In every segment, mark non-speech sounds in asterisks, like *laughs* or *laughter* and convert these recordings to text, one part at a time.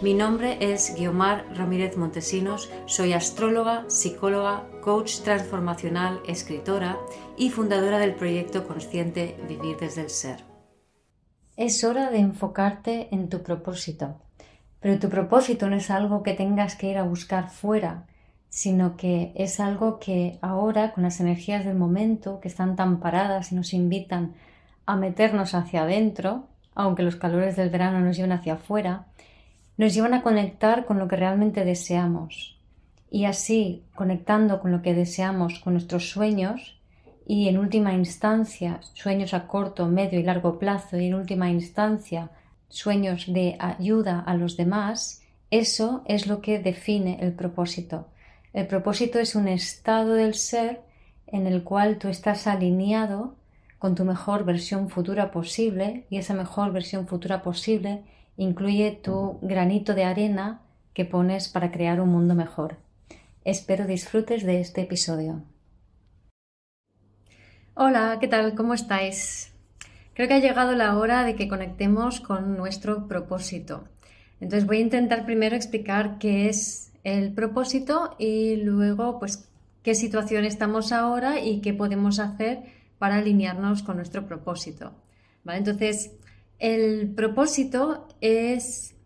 Mi nombre es Guiomar Ramírez Montesinos, soy astróloga, psicóloga, coach transformacional, escritora y fundadora del proyecto consciente Vivir desde el Ser. Es hora de enfocarte en tu propósito, pero tu propósito no es algo que tengas que ir a buscar fuera, sino que es algo que ahora, con las energías del momento, que están tan paradas y nos invitan a meternos hacia adentro, aunque los calores del verano nos lleven hacia afuera, nos llevan a conectar con lo que realmente deseamos. Y así, conectando con lo que deseamos, con nuestros sueños, y en última instancia, sueños a corto, medio y largo plazo, y en última instancia, sueños de ayuda a los demás, eso es lo que define el propósito. El propósito es un estado del ser en el cual tú estás alineado con tu mejor versión futura posible y esa mejor versión futura posible incluye tu granito de arena que pones para crear un mundo mejor. Espero disfrutes de este episodio. Hola, ¿qué tal? ¿Cómo estáis? Creo que ha llegado la hora de que conectemos con nuestro propósito. Entonces voy a intentar primero explicar qué es el propósito y luego pues qué situación estamos ahora y qué podemos hacer para alinearnos con nuestro propósito. ¿Vale? Entonces, el propósito es,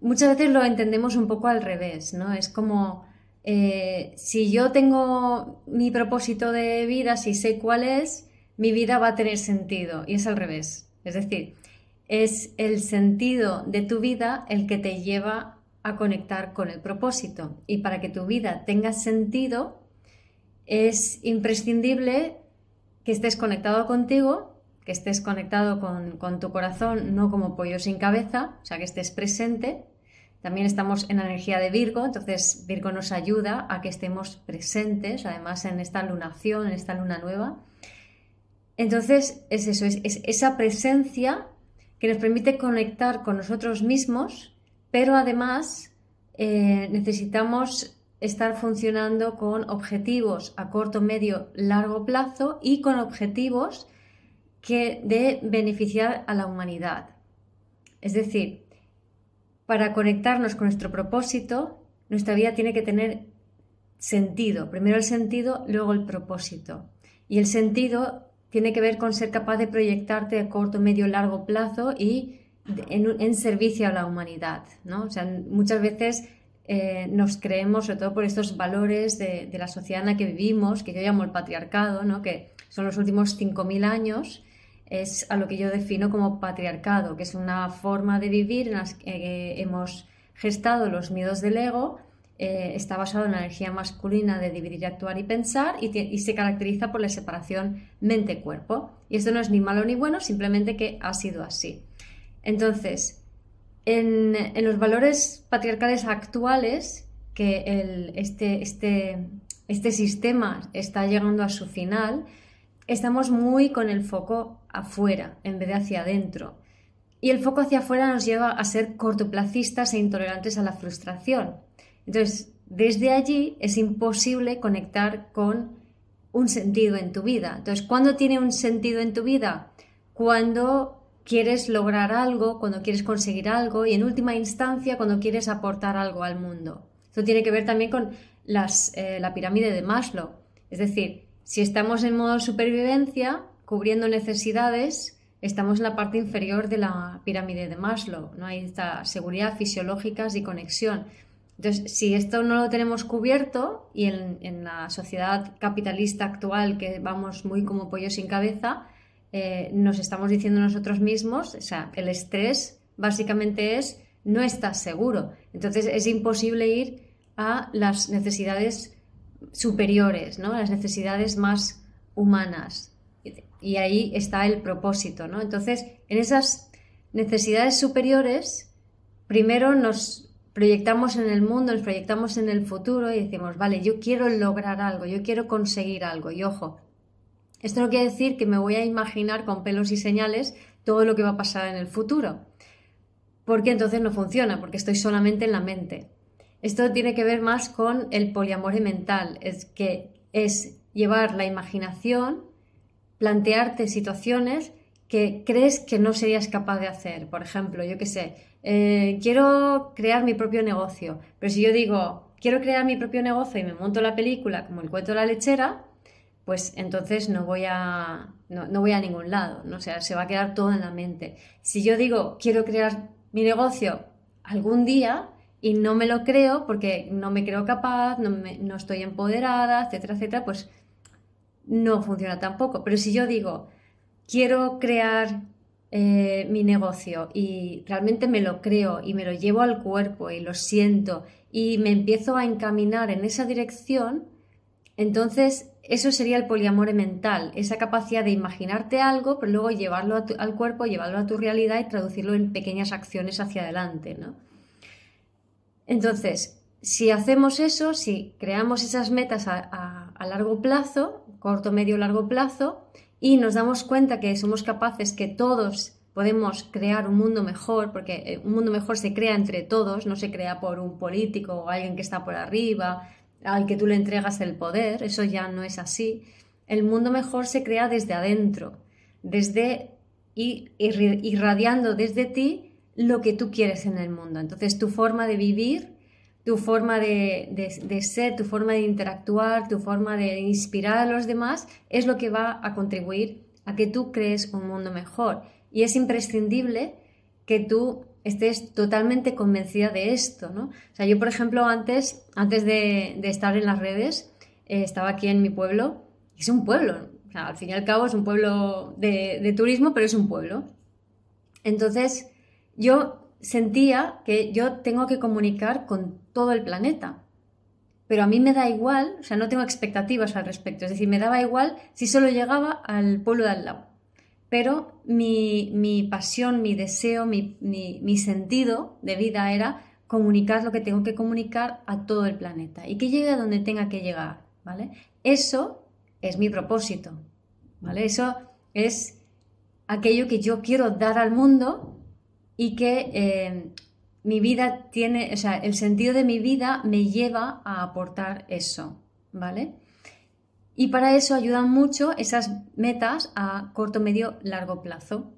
muchas veces lo entendemos un poco al revés, ¿no? Es como, eh, si yo tengo mi propósito de vida, si sé cuál es, mi vida va a tener sentido. Y es al revés. Es decir, es el sentido de tu vida el que te lleva a conectar con el propósito. Y para que tu vida tenga sentido, es imprescindible que estés conectado contigo que estés conectado con, tu corazón, no como pollo sin cabeza, o sea, que estés presente. También estamos en la energía de Virgo, entonces Virgo nos ayuda a que estemos presentes, además en esta lunación, en esta luna nueva. Entonces es eso, es, esa presencia que nos permite conectar con nosotros mismos, pero además eh, necesitamos estar funcionando con objetivos a corto, medio, largo plazo y con objetivos que de beneficiar a la humanidad. Es decir, para conectarnos con nuestro propósito, nuestra vida tiene que tener sentido. Primero el sentido, luego el propósito. Y el sentido tiene que ver con ser capaz de proyectarte a corto, medio, largo plazo y en, servicio a la humanidad. ¿no? O sea, muchas veces eh, nos creemos, sobre todo por estos valores de, la sociedad en la que vivimos, que yo llamo el patriarcado, ¿no? que son los últimos 5.000 años, es a lo que yo defino como patriarcado, que es una forma de vivir en la que hemos gestado los miedos del ego, eh, está basado en la energía masculina de dividir, actuar y pensar y, se caracteriza por la separación mente-cuerpo. Y esto no es ni malo ni bueno, simplemente que ha sido así. Entonces, en, los valores patriarcales actuales, que este, este, este sistema está llegando a su final, estamos muy con el foco afuera en vez de hacia adentro. Y el foco hacia afuera nos lleva a ser cortoplacistas e intolerantes a la frustración. Entonces, desde allí es imposible conectar con un sentido en tu vida. Entonces, ¿cuándo tiene un sentido en tu vida? Cuando quieres lograr algo, cuando quieres conseguir algo y en última instancia cuando quieres aportar algo al mundo. Esto tiene que ver también con eh, la pirámide de Maslow. Es decir, si estamos en modo supervivencia, cubriendo necesidades, estamos en la parte inferior de la pirámide de Maslow. ¿no? Hay esta seguridad fisiológica y conexión. Entonces, si esto no lo tenemos cubierto y en, la sociedad capitalista actual que vamos muy como pollo sin cabeza, eh, nos estamos diciendo nosotros mismos, o sea, el estrés básicamente es no estás seguro. Entonces es imposible ir a las necesidades superiores, ¿no? las necesidades más humanas. Y ahí está el propósito. ¿no? Entonces, en esas necesidades superiores, primero nos proyectamos en el mundo, nos proyectamos en el futuro y decimos, vale, yo quiero lograr algo, yo quiero conseguir algo. Y ojo, esto no quiere decir que me voy a imaginar con pelos y señales todo lo que va a pasar en el futuro, porque entonces no funciona, porque estoy solamente en la mente. Esto tiene que ver más con el poliamore mental, es que es llevar la imaginación, plantearte situaciones que crees que no serías capaz de hacer. Por ejemplo, yo qué sé, eh, quiero crear mi propio negocio, pero si yo digo, quiero crear mi propio negocio y me monto la película como el cuento de la lechera, pues entonces no voy a, no, voy a ningún lado, ¿no? sea, se va a quedar todo en la mente. Si yo digo, quiero crear mi negocio algún día y no me lo creo porque no me creo capaz, no, no estoy empoderada, etcétera, etcétera, pues no funciona tampoco. Pero si yo digo, quiero crear eh, mi negocio y realmente me lo creo y me lo llevo al cuerpo y lo siento y me empiezo a encaminar en esa dirección, entonces eso sería el poliamore mental, esa capacidad de imaginarte algo, pero luego llevarlo al cuerpo, llevarlo a tu realidad y traducirlo en pequeñas acciones hacia adelante. ¿no? Entonces, si hacemos eso, si creamos esas metas a largo plazo, corto, medio, largo plazo, y nos damos cuenta que somos capaces, que todos podemos crear un mundo mejor, porque eh, un mundo mejor se crea entre todos, no se crea por un político o alguien que está por arriba, al que tú le entregas el poder, eso ya no es así. El mundo mejor se crea desde adentro, desde y irradiando desde ti lo que tú quieres en el mundo. Entonces tu forma de vivir tu forma de, ser, tu forma de interactuar, tu forma de inspirar a los demás, es lo que va a contribuir a que tú crees un mundo mejor. Y es imprescindible que tú estés totalmente convencida de esto, ¿no? O sea, yo, por ejemplo, antes, antes de, estar en las redes, eh, estaba aquí en mi pueblo, es un pueblo, o sea, al fin y al cabo es un pueblo de, de turismo, pero es un pueblo. Entonces, yo sentía que yo tengo que comunicar con todo el planeta. Pero a mí me da igual, o sea, no tengo expectativas al respecto. Es decir, me daba igual si solo llegaba al pueblo de al lado. Pero mi, pasión, mi deseo, mi, mi, sentido de vida era comunicar lo que tengo que comunicar a todo el planeta y que llegue a donde tenga que llegar, ¿vale? Eso es mi propósito, ¿vale? Eso es aquello que yo quiero dar al mundo y que eh, mi vida tiene, o sea, el sentido de mi vida me lleva a aportar eso, ¿vale? Y para eso ayudan mucho esas metas a corto, medio, largo plazo,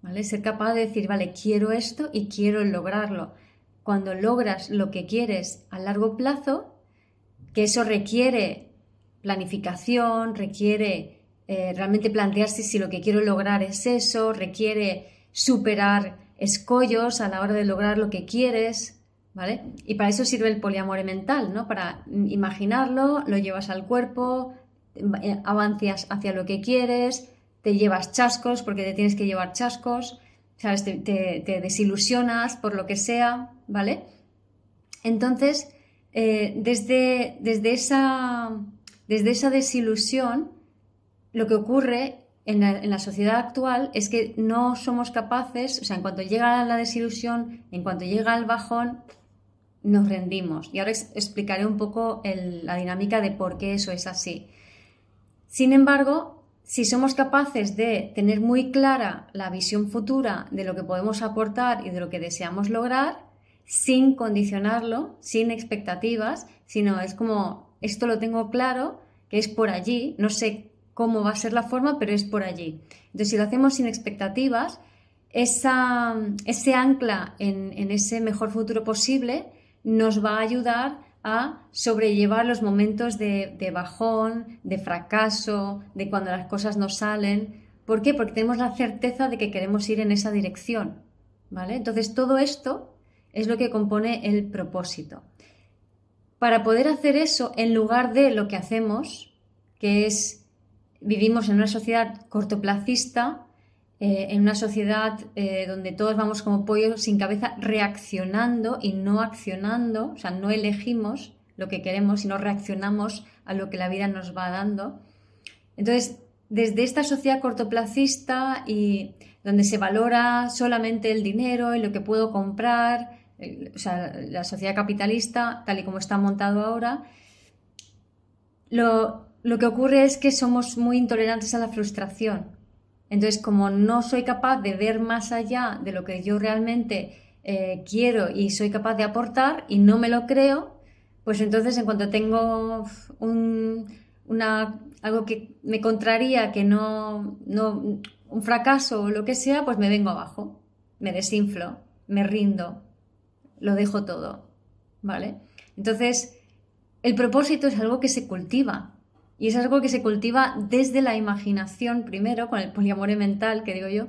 ¿vale? Ser capaz de decir, vale, quiero esto y quiero lograrlo. Cuando logras lo que quieres a largo plazo, que eso requiere planificación, requiere eh, realmente plantearse si lo que quiero lograr es eso, requiere superar escollos a la hora de lograr lo que quieres, ¿vale? Y para eso sirve el poliamore mental, ¿no? Para imaginarlo, lo llevas al cuerpo, avanzas hacia lo que quieres, te llevas chascos porque te tienes que llevar chascos, ¿sabes? Te, desilusionas por lo que sea, ¿vale? Entonces, eh, desde, desde, esa, desde esa desilusión, lo que ocurre en la, sociedad actual es que no somos capaces, o sea, en cuanto llega la desilusión, en cuanto llega el bajón, nos rendimos. Y ahora explicaré un poco la dinámica de por qué eso es así. Sin embargo, si somos capaces de tener muy clara la visión futura de lo que podemos aportar y de lo que deseamos lograr, sin condicionarlo, sin expectativas, sino es como, esto lo tengo claro, que es por allí, no sé cómo va a ser la forma, pero es por allí. Entonces, si lo hacemos sin expectativas, ese ancla en, ese mejor futuro posible nos va a ayudar a sobrellevar los momentos de, de, bajón, de fracaso, de cuando las cosas no salen. ¿Por qué? Porque tenemos la certeza de que queremos ir en esa dirección. ¿vale? Entonces, todo esto es lo que compone el propósito. Para poder hacer eso, en lugar de lo que hacemos, que es vivimos en una sociedad cortoplacista, eh, en una sociedad eh, donde todos vamos como pollos sin cabeza reaccionando y no accionando, o sea, no elegimos lo que queremos, sino reaccionamos a lo que la vida nos va dando. Entonces, desde esta sociedad cortoplacista y donde se valora solamente el dinero y lo que puedo comprar, o sea, la sociedad capitalista, tal y como está montado ahora, lo, que ocurre es que somos muy intolerantes a la frustración. Entonces, como no soy capaz de ver más allá de lo que yo realmente eh, quiero y soy capaz de aportar y no me lo creo, pues entonces en cuanto tengo un, una, algo que me contraría, que no, no, un fracaso o lo que sea, pues me vengo abajo, me desinflo, me rindo, lo dejo todo, ¿vale? Entonces, el propósito es algo que se cultiva y es algo que se cultiva desde la imaginación primero, con el poliamore mental, que digo yo,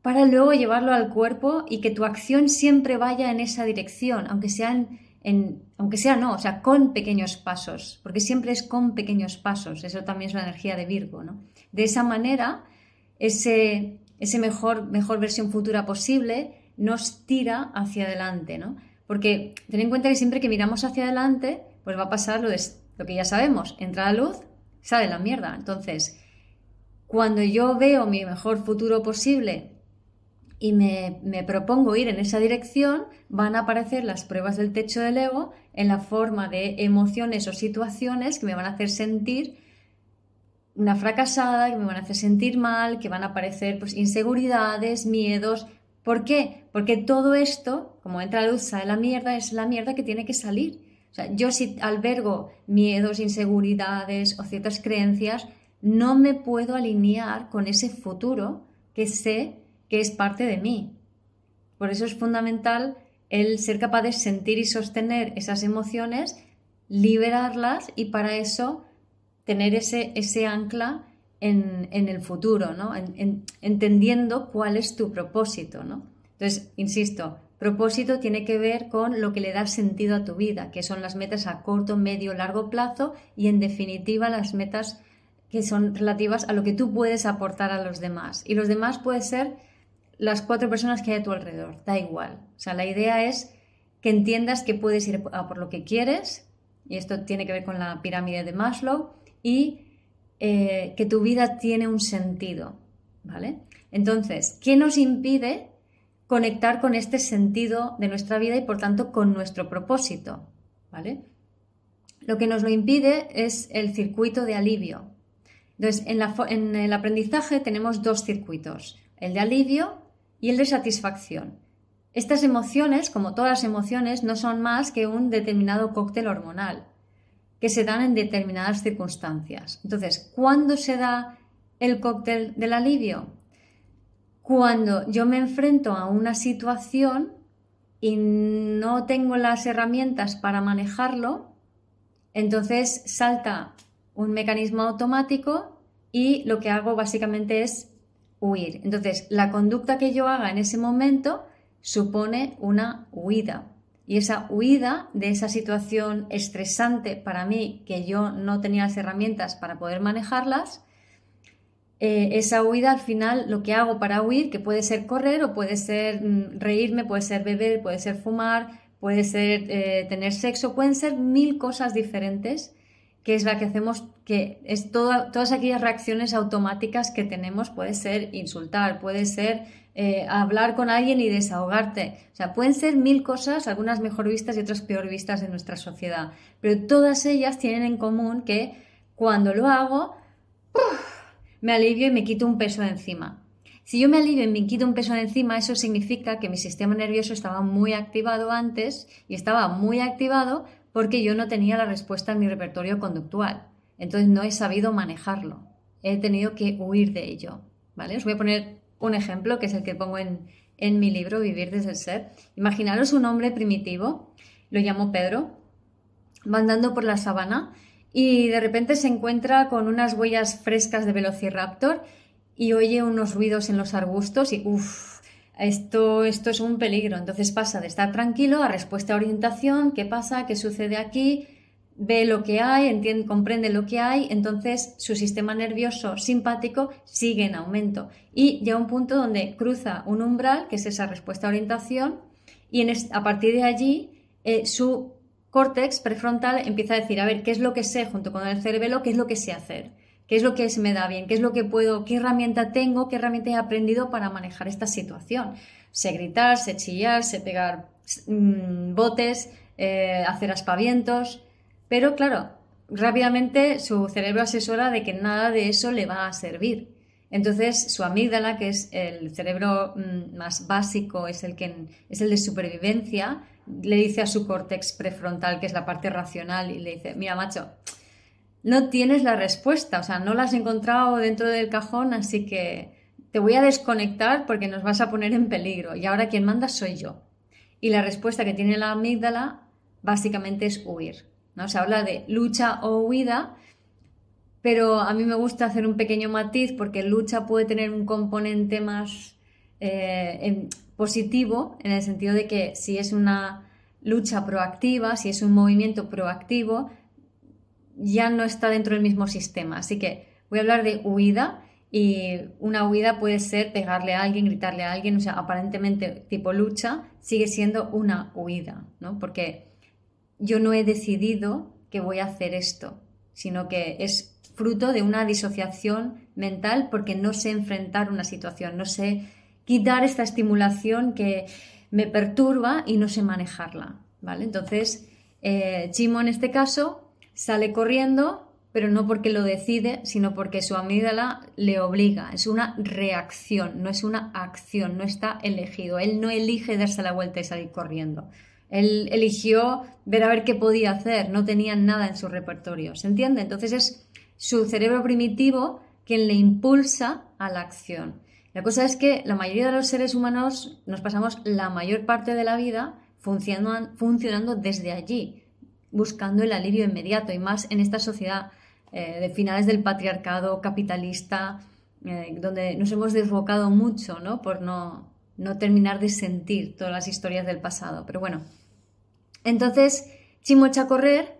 para luego llevarlo al cuerpo y que tu acción siempre vaya en esa dirección, aunque aunque sea no, o sea, con pequeños pasos, porque siempre es con pequeños pasos, eso también es la energía de Virgo, ¿no? De esa manera, ese, ese mejor, mejor versión futura posible nos tira hacia adelante, ¿no? Porque ten en cuenta que siempre que miramos hacia adelante, pues va a pasar lo, de, lo que ya sabemos, entra la luz, sale la mierda. Entonces, cuando yo veo mi mejor futuro posible y me, me, propongo ir en esa dirección, van a aparecer las pruebas del techo del ego en la forma de emociones o situaciones que me van a hacer sentir una fracasada, que me van a hacer sentir mal, que van a aparecer pues, inseguridades, miedos. ¿Por qué? Porque todo esto, como entra la luz, sale la mierda, es la mierda que tiene que salir. O sea, yo si albergo miedos, inseguridades o ciertas creencias, no me puedo alinear con ese futuro que sé que es parte de mí. Por eso es fundamental el ser capaz de sentir y sostener esas emociones, liberarlas y para eso tener ese, ese ancla en, el futuro, ¿no? entendiendo cuál es tu propósito. ¿no? Entonces, insisto, propósito tiene que ver con lo que le da sentido a tu vida, que son las metas a corto, medio, largo plazo y en definitiva las metas que son relativas a lo que tú puedes aportar a los demás. Y los demás puede ser las cuatro personas que hay a tu alrededor, da igual. O sea, la idea es que entiendas que puedes ir a por lo que quieres, y esto tiene que ver con la pirámide de Maslow, y eh, que tu vida tiene un sentido, ¿vale? Entonces, ¿qué nos impide conectar con este sentido de nuestra vida y por tanto con nuestro propósito, ¿vale? Lo que nos lo impide es el circuito de alivio. Entonces, en el aprendizaje tenemos dos circuitos, el de alivio y el de satisfacción. Estas emociones, como todas las emociones, no son más que un determinado cóctel hormonal que se dan en determinadas circunstancias. Entonces, ¿cuándo se da el cóctel del alivio? Cuando yo me enfrento a una situación y no tengo las herramientas para manejarlo, entonces salta un mecanismo automático y lo que hago básicamente es huir. Entonces, la conducta que yo haga en ese momento supone una huida. Y esa huida de esa situación estresante para mí, que yo no tenía las herramientas para poder manejarlas, eh, esa huida al final lo que hago para huir, que puede ser correr o puede ser mm, reírme, puede ser beber, puede ser fumar, puede ser eh, tener sexo, pueden ser mil cosas diferentes que es la que hacemos, que es todas aquellas reacciones automáticas que tenemos, puede ser insultar, puede ser eh, hablar con alguien y desahogarte. O sea, pueden ser mil cosas, algunas mejor vistas y otras peor vistas en nuestra sociedad, pero todas ellas tienen en común que cuando lo hago, me alivio y me quito un peso de encima. Si yo me alivio y me quito un peso de encima, eso significa que mi sistema nervioso estaba muy activado antes y estaba muy activado porque yo no tenía la respuesta en mi repertorio conductual. Entonces no he sabido manejarlo. He tenido que huir de ello. ¿vale? Os voy a poner un ejemplo que es el que pongo en, en mi libro Vivir desde el Ser. Imaginaros un hombre primitivo, lo llamo Pedro, va andando por la sabana y de repente se encuentra con unas huellas frescas de Velociraptor y oye unos ruidos en los arbustos y uff, esto, esto es un peligro. Entonces pasa de estar tranquilo a respuesta a orientación, qué pasa, qué sucede aquí, ve lo que hay, entiende, comprende lo que hay, entonces su sistema nervioso simpático sigue en aumento y llega a un punto donde cruza un umbral, que es esa respuesta a orientación, y a partir de allí eh, su córtex prefrontal empieza a decir, a ver, ¿qué es lo que sé junto con el cerebelo? ¿Qué es lo que sé hacer? qué es lo que se me da bien, qué es lo que puedo, qué herramienta tengo, qué herramienta he aprendido para manejar esta situación. sé gritar, sé chillar, sé pegar mm, botes, eh, hacer aspavientos, pero claro, rápidamente su cerebro asesora de que nada de eso le va a servir. Entonces, su amígdala, que es el cerebro mm, más básico, es el, que, es el de supervivencia, le dice a su córtex prefrontal, que es la parte racional, y le dice, mira, macho, no tienes la respuesta, o sea, no la has encontrado dentro del cajón, así que te voy a desconectar porque nos vas a poner en peligro. Y ahora quien manda soy yo. Y la respuesta que tiene la amígdala básicamente es huir. ¿no? Se habla de lucha o huida, pero a mí me gusta hacer un pequeño matiz porque lucha puede tener un componente más eh, positivo en el sentido de que si es una lucha proactiva, si es un movimiento proactivo, ya no está dentro del mismo sistema. Así que voy a hablar de huida y una huida puede ser pegarle a alguien, gritarle a alguien, o sea, aparentemente tipo lucha, sigue siendo una huida, ¿no? Porque yo no he decidido que voy a hacer esto, sino que es fruto de una disociación mental porque no sé enfrentar una situación, no sé quitar esta estimulación que me perturba y no sé manejarla, ¿vale? Entonces, eh, Chimo en este caso sale corriendo, pero no porque lo decide, sino porque su amígdala le obliga. Es una reacción, no es una acción, no está elegido. Él no elige darse la vuelta y salir corriendo. Él eligió ver a ver qué podía hacer, no tenía nada en su repertorio, ¿se entiende? Entonces es su cerebro primitivo quien le impulsa a la acción. La cosa es que la mayoría de los seres humanos nos pasamos la mayor parte de la vida funcionando, desde allí, buscando el alivio inmediato y más en esta sociedad eh, de finales del patriarcado capitalista, eh, donde nos hemos desbocado mucho ¿no? por no, no terminar de sentir todas las historias del pasado. Pero bueno, entonces, Chimo echa a correr,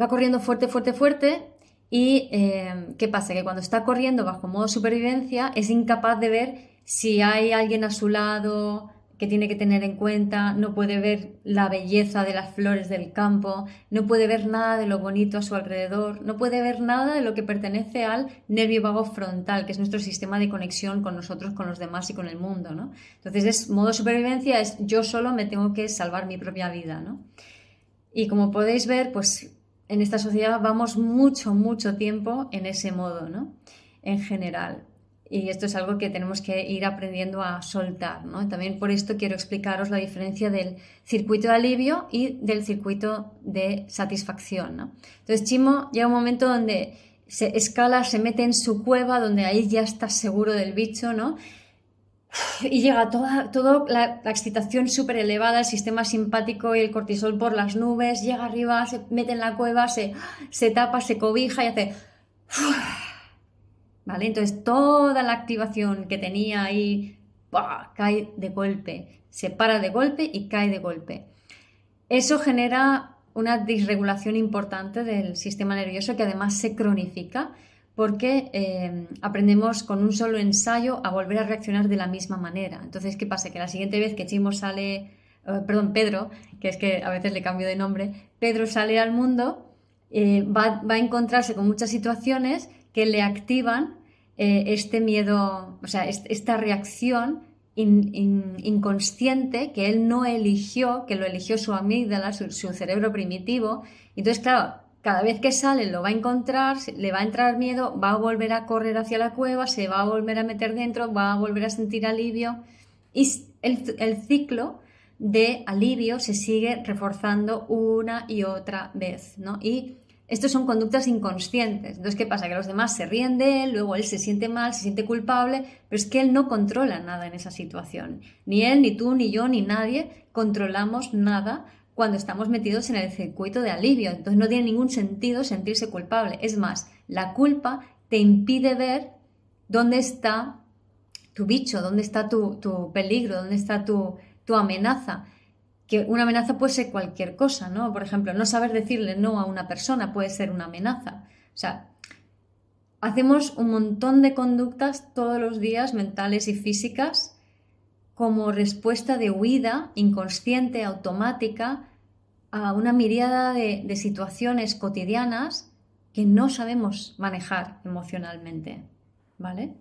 va corriendo fuerte, fuerte, fuerte. Y eh, ¿qué pasa? Que cuando está corriendo bajo modo supervivencia es incapaz de ver si hay alguien a su lado que tiene que tener en cuenta, no puede ver la belleza de las flores del campo, no puede ver nada de lo bonito a su alrededor, no puede ver nada de lo que pertenece al nervio vago frontal, que es nuestro sistema de conexión con nosotros, con los demás y con el mundo, ¿no? Entonces, es modo supervivencia, es yo solo me tengo que salvar mi propia vida, ¿no? Y como podéis ver, pues en esta sociedad vamos mucho, mucho tiempo en ese modo, ¿no? En general. Y esto es algo que tenemos que ir aprendiendo a soltar, ¿no? También por esto quiero explicaros la diferencia del circuito de alivio y del circuito de satisfacción, ¿no? Entonces Chimo llega un momento donde se escala, se mete en su cueva, donde ahí ya está seguro del bicho, ¿no? Y llega toda, la, excitación súper elevada, el sistema simpático y el cortisol por las nubes, llega arriba, se mete en la cueva, se, se tapa, se cobija y hace... ¿vale? Entonces toda la activación que tenía ahí cae de golpe, se para de golpe y cae de golpe. Eso genera una disregulación importante del sistema nervioso que además se cronifica porque eh, aprendemos con un solo ensayo a volver a reaccionar de la misma manera. Entonces, ¿qué pasa? Que la siguiente vez que Chimo sale, eh, perdón, Pedro, que es que a veces le cambio de nombre, Pedro sale al mundo, eh, va, a encontrarse con muchas situaciones que le activan este miedo, o sea, esta reacción inconsciente que él no eligió, que lo eligió su amígdala, su, su cerebro primitivo. Entonces, claro, cada vez que sale lo va a encontrar, le va a entrar miedo, va a volver a correr hacia la cueva, se va a volver a meter dentro, va a volver a sentir alivio y el, ciclo de alivio se sigue reforzando una y otra vez, ¿no? Y estos son conductas inconscientes. Entonces, ¿qué pasa? Que los demás se ríen de él, luego él se siente mal, se siente culpable, pero es que él no controla nada en esa situación. Ni él, ni tú, ni yo, ni nadie controlamos nada cuando estamos metidos en el circuito de alivio. Entonces no tiene ningún sentido sentirse culpable. Es más, la culpa te impide ver dónde está tu bicho, dónde está tu, peligro, dónde está tu, tu amenaza que una amenaza puede ser cualquier cosa, ¿no? Por ejemplo, no saber decirle no a una persona puede ser una amenaza. O sea, hacemos un montón de conductas todos los días, mentales y físicas, como respuesta de huida inconsciente, automática, a una miriada de, de situaciones cotidianas que no sabemos manejar emocionalmente, ¿vale?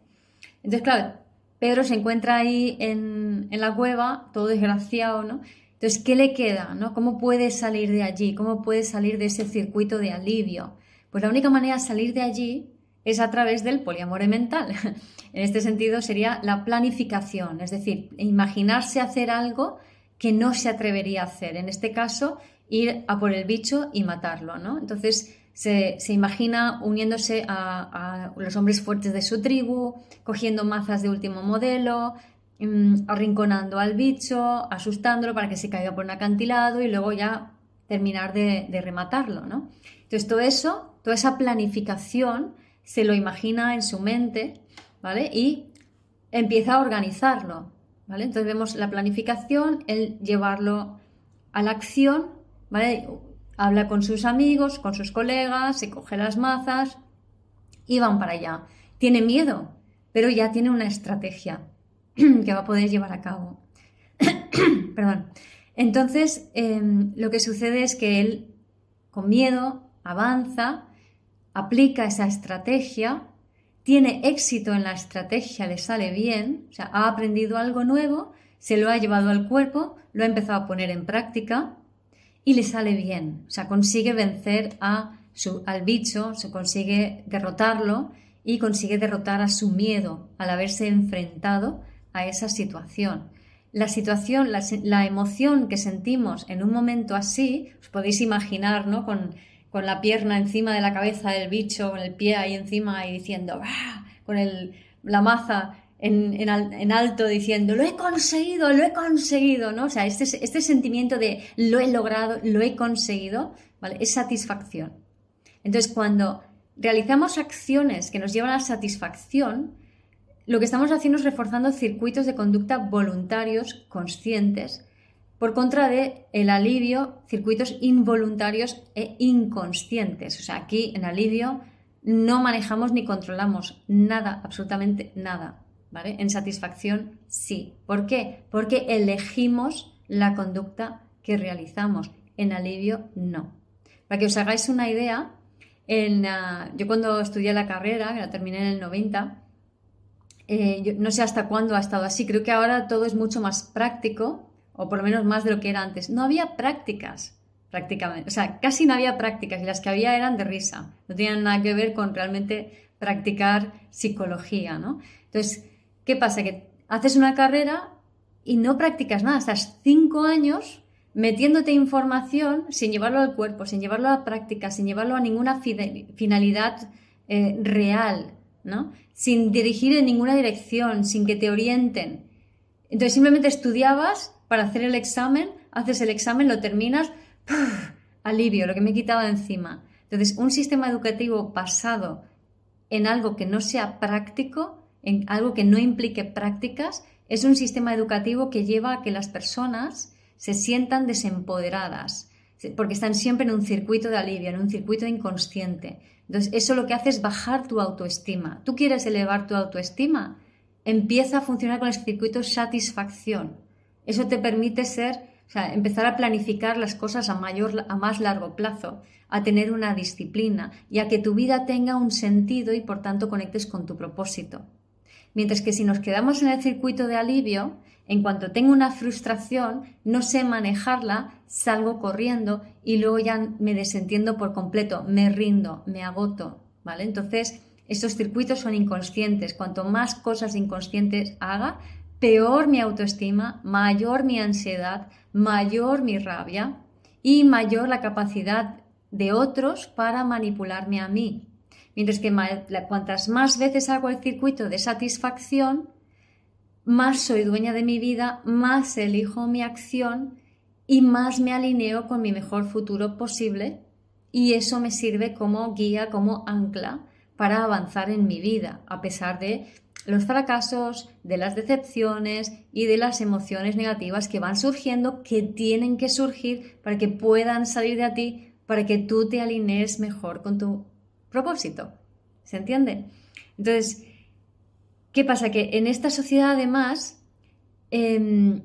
Entonces, claro, Pedro se encuentra ahí en, en, la cueva, todo desgraciado, ¿no? Entonces, ¿qué le queda? ¿no? ¿Cómo puede salir de allí? ¿Cómo puede salir de ese circuito de alivio? Pues la única manera de salir de allí es a través del poliamor mental. *laughs* en este sentido sería la planificación, es decir, imaginarse hacer algo que no se atrevería a hacer. En este caso, ir a por el bicho y matarlo, ¿no? Entonces se, imagina uniéndose a, los hombres fuertes de su tribu, cogiendo mazas de último modelo, mm, arrinconando al bicho, asustándolo para que se caiga por un acantilado y luego ya terminar de, de rematarlo, ¿no? Entonces todo eso, toda esa planificación se lo imagina en su mente, ¿vale? Y empieza a organizarlo, ¿vale? Entonces vemos la planificación, el llevarlo a la acción, ¿vale? Habla con sus amigos, con sus colegas, se coge las mazas y van para allá. Tiene miedo, pero ya tiene una estrategia *clears throat* que va a poder llevar a cabo. *clears throat* Perdón. Entonces, em, lo que sucede es que él, con miedo, avanza, aplica esa estrategia, tiene éxito en la estrategia, le sale bien, o sea, ha aprendido algo nuevo, se lo ha llevado al cuerpo, lo ha empezado a poner en práctica y le sale bien, o sea, consigue vencer a su, al bicho, se consigue derrotarlo y consigue derrotar a su miedo al haberse enfrentado a esa situación. La situación, la, la emoción que sentimos en un momento así, os podéis imaginar, ¿no? Con la pierna encima de la cabeza del bicho, con el pie ahí encima y diciendo, con el, la maza en, alto diciendo, lo he conseguido, lo he conseguido, ¿no? O sea, este, este sentimiento de lo he logrado, lo he conseguido, ¿vale? Es satisfacción. Entonces, cuando realizamos acciones que nos llevan a satisfacción, lo que estamos haciendo es reforzando circuitos de conducta voluntarios, conscientes, por contra de el alivio, circuitos involuntarios e inconscientes. O sea, aquí en alivio no manejamos ni controlamos nada, absolutamente nada. ¿Vale? En satisfacción sí. ¿Por qué? Porque elegimos la conducta que realizamos. En alivio no. Para que os hagáis una idea, yo cuando estudié la carrera, que la terminé en el 90, eh, no sé hasta cuándo ha estado así, creo que ahora todo es mucho más práctico o por lo menos más de lo que era antes. No había prácticas, prácticamente. O sea, casi no había prácticas y las que había eran de risa. No tenían nada que ver con realmente practicar psicología, ¿no? Entonces, ¿qué pasa? Que haces una carrera y no practicas nada. Estás cinco años metiéndote información sin llevarlo al cuerpo, sin llevarlo a la práctica, sin llevarlo a ninguna finalidad eh, real, ¿no? Sin dirigir en ninguna dirección, sin que te orienten. Entonces simplemente estudiabas para hacer el examen, haces el examen, lo terminas, alivio, lo que me he quitado encima. Entonces, un sistema educativo basado en algo que no sea práctico, en algo que no implique prácticas, es un sistema educativo que lleva a que las personas se sientan desempoderadas, porque están siempre en un circuito de alivio, en un circuito inconsciente. Entonces, eso lo que hace es bajar tu autoestima. ¿Tú quieres elevar tu autoestima? Empieza a funcionar con el circuito satisfacción. Eso te permite ser, o sea, empezar a planificar las cosas a, mayor, a más largo plazo, a tener una disciplina y a que tu vida tenga un sentido y por tanto conectes con tu propósito. Mientras que si nos quedamos en el circuito de alivio, en cuanto tengo una frustración, no sé manejarla, salgo corriendo y luego ya me desentiendo por completo, me rindo, me agoto, ¿vale? Entonces, estos circuitos son inconscientes. Cuanto más cosas inconscientes haga, peor mi autoestima, mayor mi ansiedad, mayor mi rabia y mayor la capacidad de otros para manipularme a mí. Mientras que cuantas más veces hago el circuito de satisfacción, más soy dueña de mi vida, más elijo mi acción y más me alineo con mi mejor futuro posible y eso me sirve como guía, como ancla para avanzar en mi vida, a pesar de los fracasos, de las decepciones y de las emociones negativas que van surgiendo, que tienen que surgir para que puedan salir de ti, para que tú te alinees mejor con tu propósito. ¿Se entiende? Entonces, ¿qué pasa? Que en esta sociedad además, em,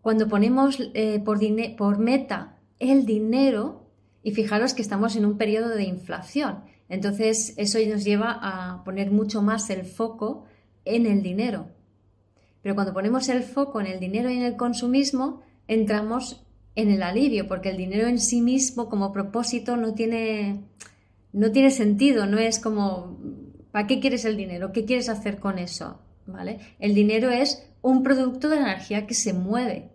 cuando ponemos eh, por, por meta el dinero, y fijaros que estamos en un periodo de inflación, entonces eso nos lleva a poner mucho más el foco en el dinero. Pero cuando ponemos el foco en el dinero y en el consumismo, entramos en el alivio, porque el dinero en sí mismo como propósito no tiene, no tiene sentido, no es como, ¿para qué quieres el dinero? ¿Qué quieres hacer con eso? ¿Vale? El dinero es un producto de energía que se mueve,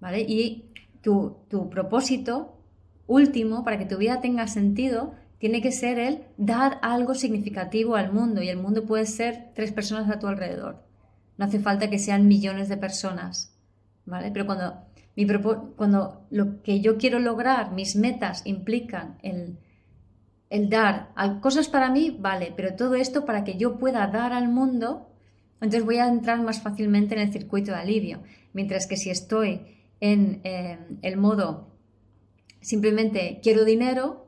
¿vale? Y tu, tu propósito último, para que tu vida tenga sentido, tiene que ser el dar algo significativo al mundo y el mundo puede ser tres personas a tu alrededor. No hace falta que sean millones de personas, ¿vale? Pero cuando, mi cuando lo que yo quiero lograr, mis metas implican el, el dar cosas para mí, vale, pero todo esto para que yo pueda dar al mundo, entonces voy a entrar más fácilmente en el circuito de alivio. Mientras que si estoy en eh, el modo simplemente quiero dinero,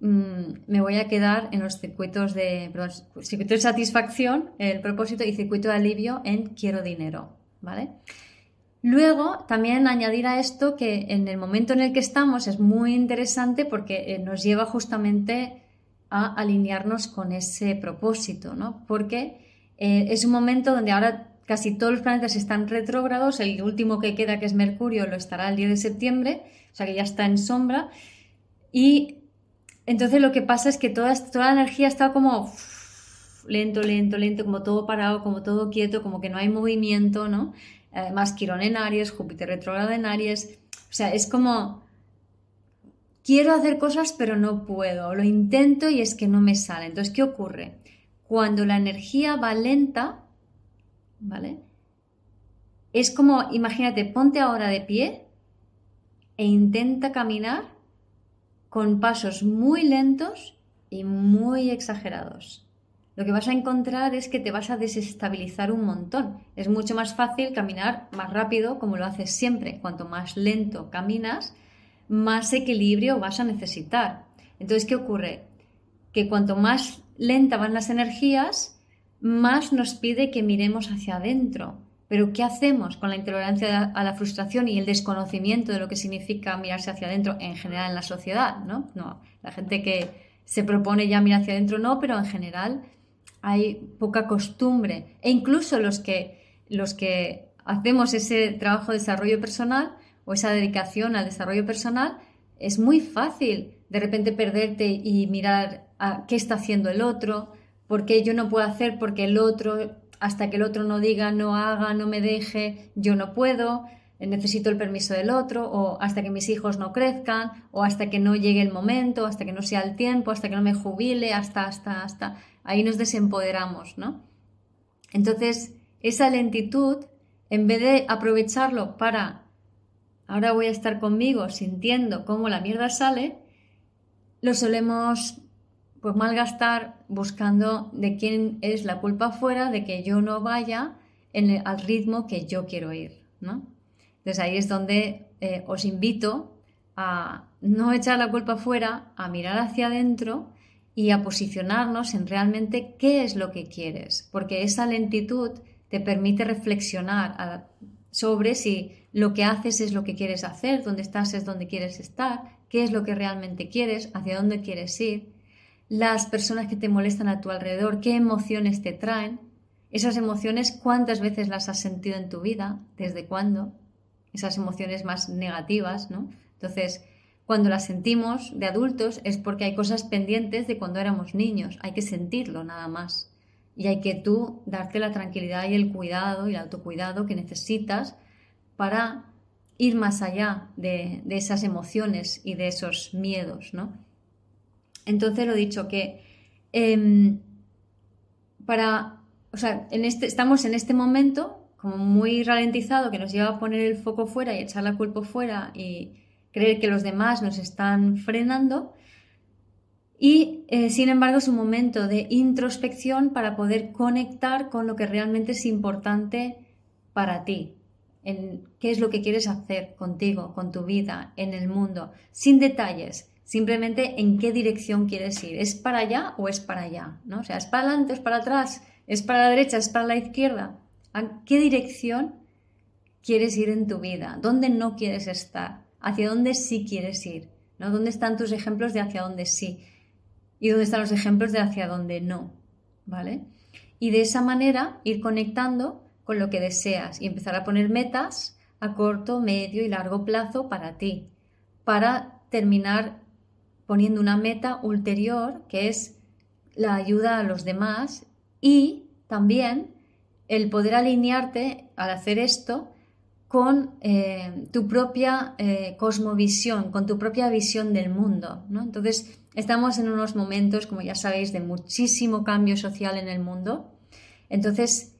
mm, me voy a quedar en los circuitos de, circuito de satisfacción, el propósito y circuito de alivio en quiero dinero, ¿vale? Luego, también añadir a esto que en el momento en el que estamos es muy interesante porque eh, nos lleva justamente a alinearnos con ese propósito, ¿no? Porque eh, es un momento donde ahora casi todos los planetas están retrógrados, el último que queda, que es Mercurio, lo estará el 10 de septiembre, o sea que ya está en sombra. Y entonces lo que pasa es que toda, toda la energía está como lento, lento, lento, como todo parado, como todo quieto, como que no hay movimiento, ¿no? Además, Quirón en Aries, Júpiter retrógrado en Aries, o sea, es como quiero hacer cosas pero no puedo, lo intento y es que no me sale. Entonces, ¿qué ocurre? Cuando la energía va lenta, ¿vale? Es como, imagínate, ponte ahora de pie e intenta caminar con pasos muy lentos y muy exagerados. Lo que vas a encontrar es que te vas a desestabilizar un montón. Es mucho más fácil caminar más rápido como lo haces siempre. Cuanto más lento caminas, más equilibrio vas a necesitar. Entonces, ¿qué ocurre? Que cuanto más lenta van las energías, más nos pide que miremos hacia adentro. Pero ¿qué hacemos con la intolerancia a la frustración y el desconocimiento de lo que significa mirarse hacia adentro en general en la sociedad? ¿no? no la gente que se propone ya mirar hacia adentro no, pero en general hay poca costumbre. E incluso los que, los que hacemos ese trabajo de desarrollo personal o esa dedicación al desarrollo personal, es muy fácil de repente perderte y mirar a qué está haciendo el otro, porque yo no puedo hacer porque el otro, hasta que el otro no diga, no haga, no me deje, yo no puedo, necesito el permiso del otro, o hasta que mis hijos no crezcan, o hasta que no llegue el momento, hasta que no sea el tiempo, hasta que no me jubile, hasta, hasta, hasta. Ahí nos desempoderamos, ¿no? Entonces, esa lentitud, en vez de aprovecharlo para, ahora voy a estar conmigo sintiendo cómo la mierda sale, lo solemos pues malgastar buscando de quién es la culpa fuera de que yo no vaya en al ritmo que yo quiero ir, ¿no? Entonces ahí es donde eh, os invito a no echar la culpa fuera, a mirar hacia adentro y a posicionarnos en realmente qué es lo que quieres, porque esa lentitud te permite reflexionar sobre si lo que haces es lo que quieres hacer, dónde estás es donde quieres estar, qué es lo que realmente quieres, hacia dónde quieres ir las personas que te molestan a tu alrededor, qué emociones te traen, esas emociones, cuántas veces las has sentido en tu vida, desde cuándo, esas emociones más negativas, ¿no? Entonces, cuando las sentimos de adultos es porque hay cosas pendientes de cuando éramos niños, hay que sentirlo nada más. Y hay que tú darte la tranquilidad y el cuidado y el autocuidado que necesitas para ir más allá de, de esas emociones y de esos miedos, ¿no? Entonces lo dicho, que em, para, o sea, en este, estamos en este momento como muy ralentizado que nos lleva a poner el foco fuera y echar la culpa fuera y creer que los demás nos están frenando. Y eh, sin embargo es un momento de introspección para poder conectar con lo que realmente es importante para ti, en qué es lo que quieres hacer contigo, con tu vida, en el mundo, sin detalles, simplemente en qué dirección quieres ir. ¿Es para allá o es para allá? ¿no? O sea, ¿es para adelante, es para atrás, es para la derecha, es para la izquierda? ¿A qué dirección quieres ir en tu vida? ¿Dónde no quieres estar? ¿Hacia dónde sí quieres ir? ¿no? ¿Dónde están tus ejemplos de hacia dónde sí? ¿Y dónde están los ejemplos de hacia dónde no? ¿Vale? Y de esa manera ir conectando con lo que deseas y empezar a poner metas a corto, medio y largo plazo para ti, para terminar poniendo una meta ulterior que es la ayuda a los demás y también el poder alinearte al hacer esto con eh, tu propia eh, cosmovisión, con tu propia visión del mundo. Entonces, estamos en unos momentos, como ya sabéis, de muchísimo cambio social en el mundo. Entonces,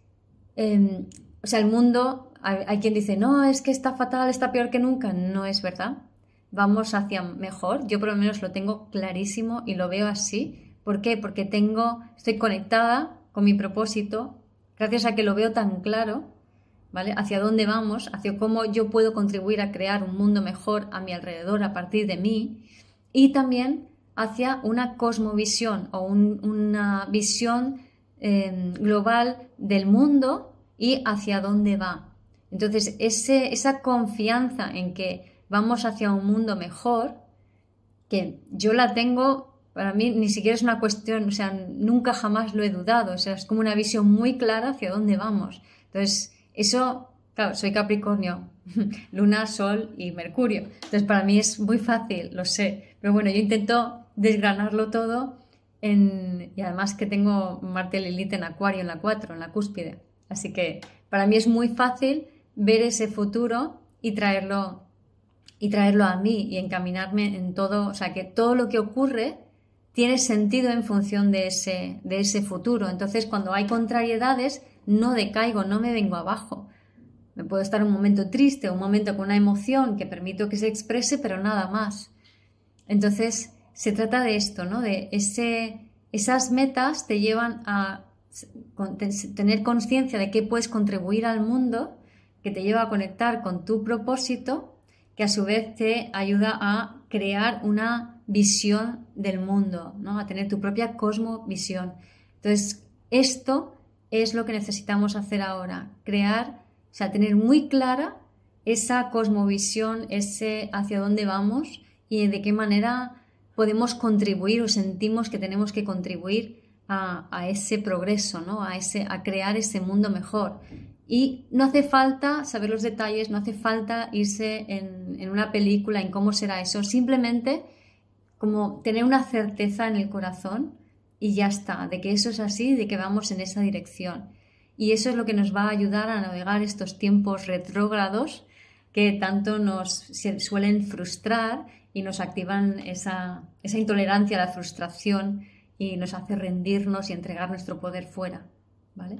em, o sea, el mundo, hay, quien dice, no, es que está fatal, está peor que nunca. No es verdad. Vamos hacia mejor. Yo por lo menos lo tengo clarísimo y lo veo así. ¿Por qué? Porque tengo, estoy conectada con mi propósito, gracias a que lo veo tan claro ¿vale? Hacia dónde vamos, hacia cómo yo puedo contribuir a crear un mundo mejor a mi alrededor a partir de mí y también hacia una cosmovisión o una visión em, global del mundo y hacia dónde va. Entonces, esa confianza en que vamos hacia un mundo mejor, que yo la tengo, para mí ni siquiera es una cuestión, o sea, nunca jamás lo he dudado, o sea, es como una visión muy clara hacia dónde vamos. Entonces, eso, claro, soy Capricornio, *laughs* Luna, Sol y Mercurio. Entonces para mí es muy fácil, lo sé. Pero bueno, yo intento desgranarlo todo y además que tengo Marte Lilith en Acuario, en la 4, en la cúspide. Así que para mí es muy fácil ver ese futuro y traerlo y traerlo a mí y encaminarme en todo, o sea, que todo lo que ocurre tiene sentido en función de ese, de ese futuro. Entonces, cuando hay contrariedades, no decaigo, no me vengo abajo. Me puedo estar un momento triste, un momento con una emoción que permito que se exprese, pero nada más. Entonces, se trata de esto, ¿no? De ese, esas metas te llevan a tener conciencia de que puedes contribuir al mundo, que te lleva a conectar con tu propósito, que a su vez te ayuda a crear una visión del mundo, ¿no? A tener tu propia cosmovisión. Entonces, esto es lo que necesitamos hacer ahora, crear, o sea, tener muy clara esa cosmovisión, ese hacia dónde vamos y de qué manera podemos contribuir o sentimos que tenemos que contribuir a, ese progreso, ¿no? a, ese, a crear ese mundo mejor. Y no hace falta saber los detalles, no hace falta irse en, en una película, en cómo será eso, simplemente como tener una certeza en el corazón y ya está, de que eso es así, de que vamos en esa dirección. Y eso es lo que nos va a ayudar a navegar estos tiempos retrógrados que tanto nos suelen frustrar y nos activan esa, esa intolerancia a la frustración y nos hace rendirnos y entregar nuestro poder fuera. ¿vale?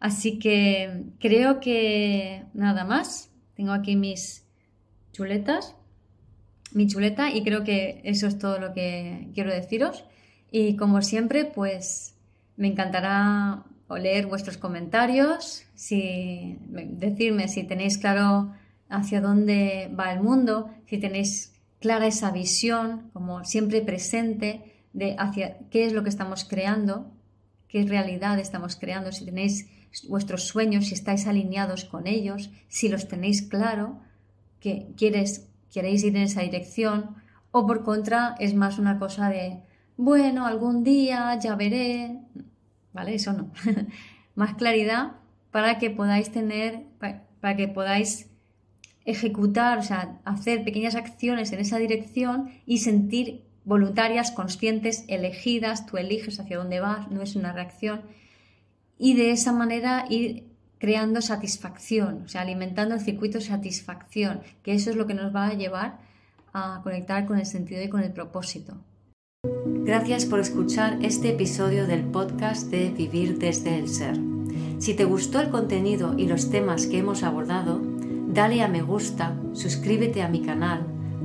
Así que creo que nada más. Tengo aquí mis chuletas, mi chuleta y creo que eso es todo lo que quiero deciros. Y como siempre, pues me encantará leer vuestros comentarios, si, decirme si tenéis claro hacia dónde va el mundo, si tenéis clara esa visión, como siempre presente, de hacia qué es lo que estamos creando, qué realidad estamos creando, si tenéis vuestros sueños, si estáis alineados con ellos, si los tenéis claro, que quieres, queréis ir en esa dirección, o por contra es más una cosa de bueno, algún día ya veré, ¿vale? Eso no. *laughs* Más claridad para que podáis tener, para que podáis ejecutar, o sea, hacer pequeñas acciones en esa dirección y sentir voluntarias, conscientes, elegidas, tú eliges hacia dónde vas, no es una reacción, y de esa manera ir creando satisfacción, o sea, alimentando el circuito de satisfacción, que eso es lo que nos va a llevar a conectar con el sentido y con el propósito. Gracias por escuchar este episodio del podcast de Vivir desde el Ser. Si te gustó el contenido y los temas que hemos abordado, dale a me gusta, suscríbete a mi canal,